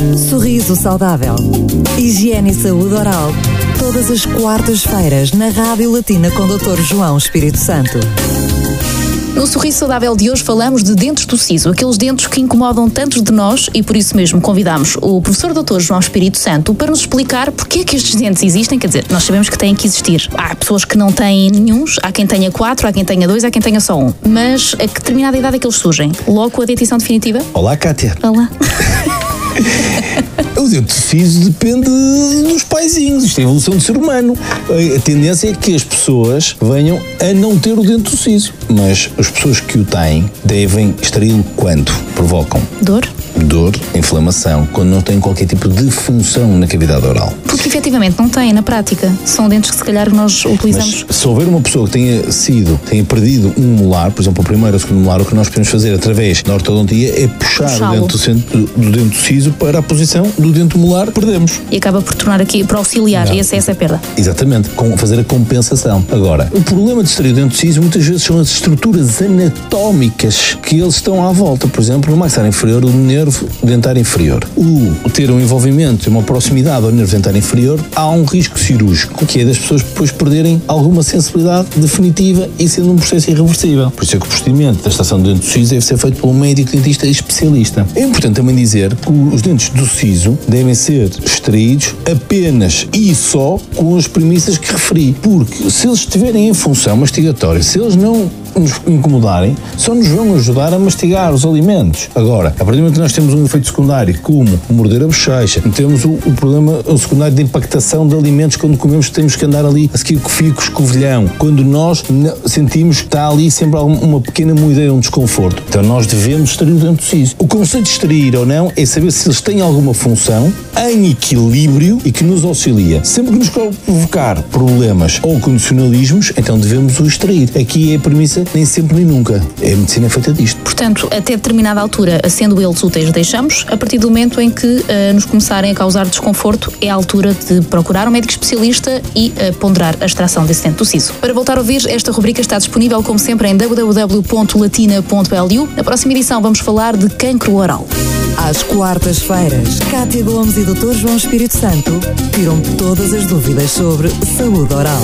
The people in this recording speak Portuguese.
Sorriso saudável. Higiene e saúde oral. Todas as quartas-feiras na Rádio Latina com Dr. João Espírito Santo. No Sorriso Saudável de hoje falamos de dentes do siso, aqueles dentes que incomodam tantos de nós e por isso mesmo convidamos o professor Dr. João Espírito Santo para nos explicar porque é que estes dentes existem. Quer dizer, nós sabemos que têm que existir. Há pessoas que não têm nenhuns, há quem tenha quatro, há quem tenha dois, há quem tenha só um. Mas a que determinada idade é que eles surgem? Logo com a dentição definitiva? Olá, Kátia. Olá. O dente siso depende dos paizinhos. Isto é a evolução do ser humano. A tendência é que as pessoas venham a não ter o dente siso. Mas as pessoas que o têm devem extraí-lo quando provocam Dor? Dor, inflamação, quando não têm qualquer tipo de função na cavidade oral. Porque efetivamente não têm na prática. São dentes que se calhar nós utilizamos. Mas se houver uma pessoa que tenha sido, tenha perdido um molar, por exemplo, o primeiro ou o segundo molar, o que nós podemos fazer através da ortodontia é puxar o dente do, centro, do dente siso para a posição do dente molar, perdemos. E acaba por tornar aqui, para auxiliar, Não. e essa, essa é a perda. Exatamente, com fazer a compensação. Agora, o problema de extrair o dente siso muitas vezes são as estruturas anatómicas que eles estão à volta. Por exemplo, no maxar inferior, o nervo dentário inferior. O ter um envolvimento uma proximidade ao nervo dentário inferior, há um risco cirúrgico, que é das pessoas depois perderem alguma sensibilidade definitiva e sendo um processo irreversível. Por isso é que o procedimento da estação de dente do siso deve ser feito por um médico dentista especialista. É importante também dizer que os dentes do siso devem ser extraídos apenas e só com as premissas que referi. Porque se eles estiverem em função mastigatória, se eles não nos incomodarem, só nos vão ajudar a mastigar os alimentos. Agora, a partir do momento que nós temos um efeito secundário, como o morder a bochecha, temos o, o problema o secundário de impactação de alimentos quando comemos, temos que andar ali a seguir com fico, escovilhão. Quando nós sentimos que está ali sempre uma pequena moedeira, um desconforto. Então nós devemos extrair o dente siso. O conceito de extrair ou não é saber se eles têm alguma função em equilíbrio e que nos auxilia. Sempre que nos provocar problemas ou condicionalismos, então devemos o extrair. Aqui é a premissa nem sempre nem nunca. A medicina é feita disto. Portanto, até determinada altura, sendo eles úteis, deixamos. A partir do momento em que eh, nos começarem a causar desconforto, é a altura de procurar um médico especialista e eh, ponderar a extração desse dente do siso. Para voltar a ouvir, esta rubrica está disponível, como sempre, em www.latina.lu. Na próxima edição, vamos falar de cancro oral. Às quartas-feiras, Cátia Gomes e Dr. João Espírito Santo tiram todas as dúvidas sobre saúde oral.